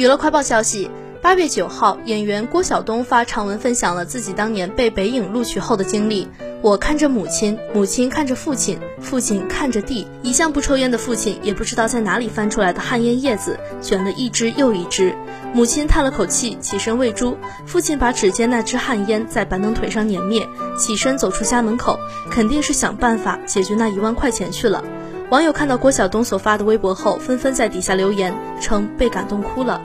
娱乐快报消息：八月九号，演员郭晓东发长文分享了自己当年被北影录取后的经历。我看着母亲，母亲看着父亲，父亲看着地。一向不抽烟的父亲也不知道在哪里翻出来的旱烟叶子，卷了一支又一支。母亲叹了口气，起身喂猪。父亲把指尖那只旱烟在板凳腿上碾灭，起身走出家门口，肯定是想办法解决那一万块钱去了。网友看到郭晓东所发的微博后，纷纷在底下留言称被感动哭了。